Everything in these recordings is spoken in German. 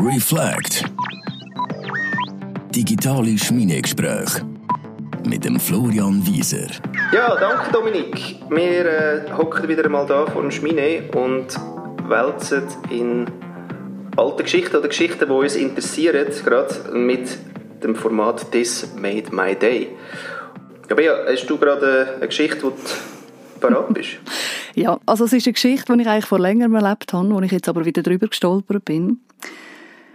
Reflect. Digitale Schmiedegespräche mit dem Florian Wieser. Ja, danke Dominik. Wir äh, hocken wieder einmal da vor dem Schmine und wälzen in alte Geschichten oder Geschichten, die uns interessieren, gerade mit dem Format This Made My Day. Ja, Bea, hast du gerade eine Geschichte, die du parat bist? Ja, also es ist eine Geschichte, die ich eigentlich vor längerem erlebt habe, wo ich jetzt aber wieder drüber gestolpert bin.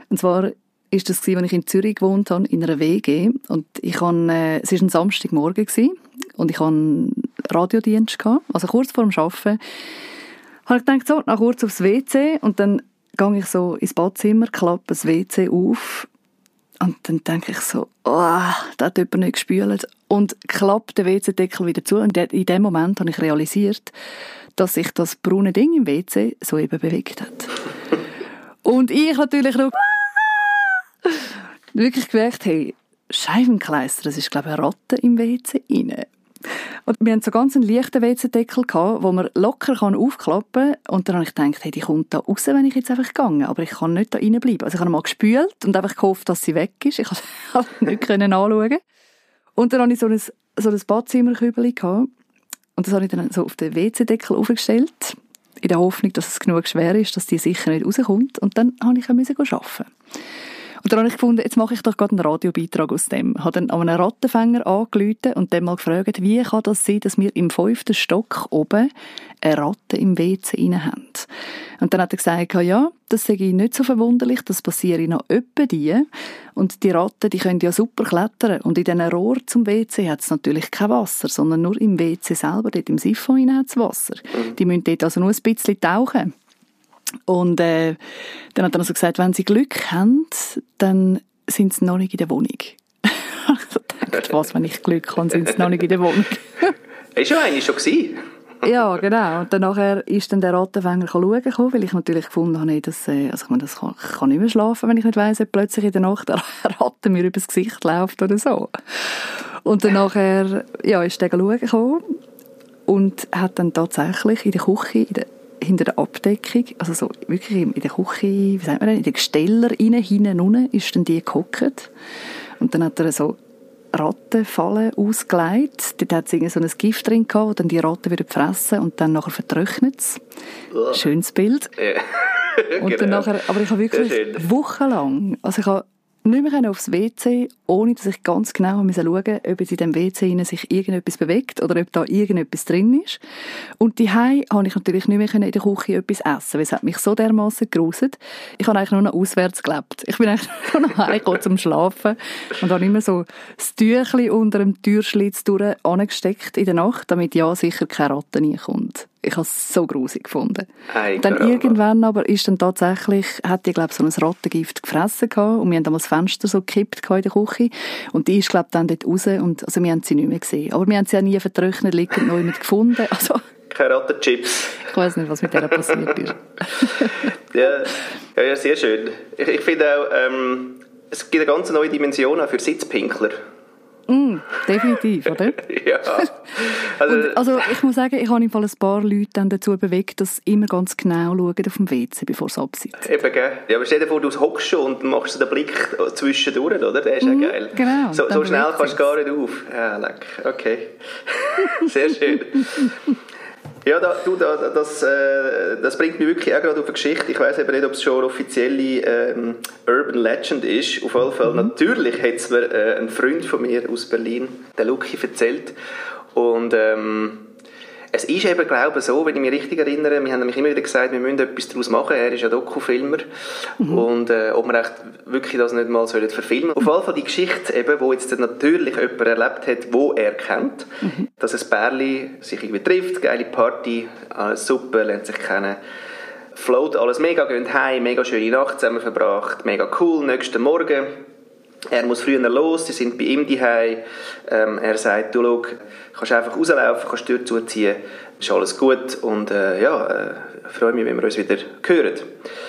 Und zwar ist das als ich in Zürich gewohnt habe, in einer WG. Und ich habe, äh, es war ein Samstagmorgen und ich hatte Radiodienst gehabt, also kurz vor dem Arbeiten. Habe ich gedacht, so, nach kurz aufs WC und dann gehe ich so ins Badzimmer, klappe das WC auf und dann denke ich so, oh, da hat jemand nicht gespült. Und klappe den WC-Deckel wieder zu. Und in dem Moment habe ich realisiert, dass sich das braune Ding im WC so eben bewegt hat. und ich natürlich noch wirklich gemerkt, hey, Scheibenkleister, das ist glaube ich eine Ratte im WC rein. Und wir hatten so ganz einen leichten WC-Deckel, den man locker aufklappen kann. Und dann habe ich gedacht, hey, die kommt da raus, wenn ich jetzt einfach gehe. Aber ich kann nicht da reinbleiben. Also ich habe mal gespült und einfach gehofft, dass sie weg ist. Ich konnte nicht anschauen. Und dann hatte ich so ein, so ein Badzimmerkübel. Und das habe ich dann so auf den WC-Deckel aufgestellt. In der Hoffnung, dass es genug schwer ist, dass die sicher nicht rauskommt. Und dann musste ich arbeiten. Und dann habe ich gefunden, jetzt mache ich doch gerade einen Radiobeitrag aus dem. Ich habe dann an einen Rattenfänger angerufen und dann mal gefragt, wie kann das sein, dass wir im fünften Stock oben eine Ratte im WC rein haben. Und dann hat er gesagt, ja, das sage ich nicht so verwunderlich, das passiert noch öppe die. Und die Ratten, die können ja super klettern. Und in diesen Rohr zum WC hat es natürlich kein Wasser, sondern nur im WC selber, dort im Siphon hat es Wasser. Die müssen dort also nur ein bisschen tauchen. Und äh, dann hat er also gesagt, wenn sie Glück haben, dann sind sie noch nicht in der Wohnung. ich dachte, was, wenn ich Glück habe, sind sie noch nicht in der Wohnung. ist ja eigentlich schon gewesen. ja, genau. Und dann nachher ist dann der Rattenfänger schauen gekommen, weil ich natürlich gefunden habe, dass, äh, also ich, meine, das kann, ich kann nicht mehr schlafen, wenn ich nicht weiss, ob plötzlich in der Nacht eine Ratte mir übers Gesicht läuft oder so. Und dann nachher, ja, ist der schauen gekommen und hat dann tatsächlich in der Küche, in der hinter der Abdeckung, also so wirklich in der Küche, wie sagt man in den Gesteller rein, hinten unten, ist dann die gehockt. Und dann hat er so Rattenfallen ausgelegt. Dort hat es so ein Gift drin gehabt, das dann die Ratten wieder fressen und dann nachher vertrocknet es. Schönes Bild. Ja. und dann genau. nachher, aber ich habe wirklich wochenlang, also ich habe nicht mehr aufs WC, ohne dass ich ganz genau schauen musste, ob jetzt in dem WC sich irgendetwas bewegt oder ob da irgendetwas drin ist. Und die habe ich natürlich nicht mehr in der Küche etwas essen, weil es hat mich so dermaßen geruset. Ich habe eigentlich nur noch auswärts gelebt. Ich bin eigentlich nur noch heimgekommen zum Schlafen und habe immer so das Tüchli unter dem Türschlitz durch angesteckt in der Nacht, damit ja sicher keine Ratte reinkommt. Ich habe es so grusig gefunden. Hey, dann irgendwann aber ist dann tatsächlich, hat die glaube so ein Rattengift gefressen gehabt und wir haben dann das Fenster so gekippt in der Küche und die ist glaube dann dort raus und also wir haben sie nicht mehr gesehen. Aber wir haben sie auch nie vertrocknet liegend neu mit gefunden. Also, Keine Rattenchips. Ich weiß nicht, was mit der passiert ist. ja, ja, sehr schön. Ich, ich finde auch, ähm, es gibt eine ganz neue Dimension auch für Sitzpinkler. Mm, definitiv, oder? ja. Also, und, also ich muss sagen, ich habe im Fall ein paar Leute dann dazu bewegt, dass sie immer ganz genau schauen auf dem WC, bevor sie absitzen. Eben, gell? Ja, aber stell dir vor, du hockst schon und machst den Blick zwischendurch, oder? Der ist mm, ja geil. Genau. So, so schnell kannst du gar nicht auf. Ja, leck. Okay. Sehr schön. Ja, da, du, da, das, äh, das bringt mich wirklich auch gerade auf eine Geschichte. Ich weiß eben nicht, ob es schon eine offizielle ähm, Urban Legend ist. Auf jeden Fall, mhm. natürlich hat es mir äh, ein Freund von mir aus Berlin, der Lucky, erzählt. Und ähm, es ist eben, glaube ich, so, wenn ich mich richtig erinnere, wir haben nämlich immer wieder gesagt, wir müssen etwas daraus machen. Er ist ja Dokufilmer. Mhm. Und äh, ob wir echt wirklich das nicht mal sollen verfilmen Auf jeden Fall die Geschichte, eben, wo jetzt natürlich jemand erlebt hat, wo er kennt, mhm. dass ein Bärli sich irgendwie trifft, geile Party, alles super, lernt sich kennen float alles mega, gehen heim, mega schöne Nacht zusammen verbracht, mega cool, nächsten Morgen er muss früher los, sie sind bei ihm daheim. Ähm, er sagt, du schau, kannst einfach rauslaufen, kannst die Tür zuziehen, ist alles gut und äh, ja, äh, freue mich, wenn wir uns wieder hören.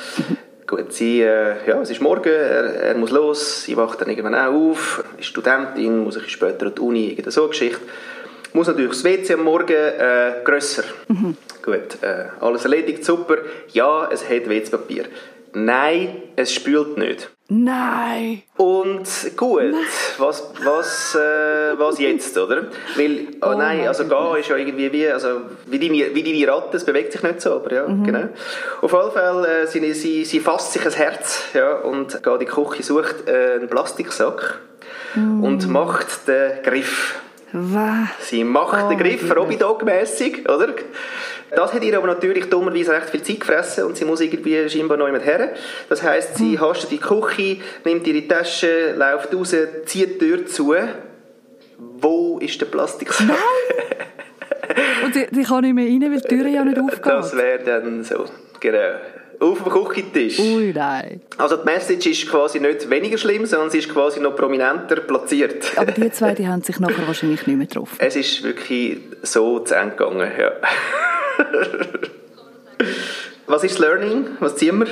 gut, sie, äh, ja, es ist morgen, er, er, muss los, sie wacht dann irgendwann auch auf, ist Studentin, muss ich später an die Uni, irgendeine so Geschichte. Muss natürlich das WC am Morgen äh, grösser. Mhm. Gut, äh, alles erledigt, super. Ja, es hat WC-Papier. Nein, es spült nicht. Nein! Gut, was, was, äh, was jetzt, oder? Weil, oh, Oh nein, also gehen ist ja irgendwie wie, also wie deine, wie deine Ratte, es bewegt sich nicht so, aber ja, Mhm. genau. Auf jeden Fall, äh, sie, sie, sie fasst sich ein Herz, ja, und geht in die Küche, sucht äh, einen Plastiksack Mm. und macht den Griff. Was? Sie macht Oh den Griff, mein Robby Dog-mässig, oder? Das hat ihr aber natürlich dummerweise recht viel Zeit gefressen und sie muss irgendwie scheinbar noch jemand her. Das heisst, sie Hm. hastet in die Küche, nimmt ihre Tasche, läuft raus, zieht die Tür zu. Wo ist der Plastiksack? Und sie, sie kann nicht mehr rein, weil die Tür ja nicht Das aufgeht. wäre dann so, genau. Auf dem Küchentisch. Ui, nein. Also die Message ist quasi nicht weniger schlimm, sondern sie ist quasi noch prominenter platziert. Aber die zwei, die haben sich nachher wahrscheinlich nicht mehr getroffen. Es ist wirklich so zu Ende gegangen, ja. Was ist das Learning? Was ziehen wir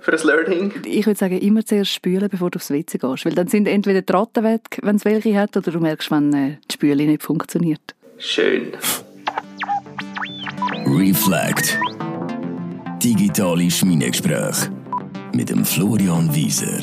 für ein Learning? Ich würde sagen, immer zuerst spülen, bevor du aufs WC gehst. Weil dann sind entweder die Ratten weg, wenn es welche hat, oder du merkst, wenn äh, die Spüle nicht funktioniert. Schön. Reflect. Digitale Schmiedegespräche mit dem Florian Wieser.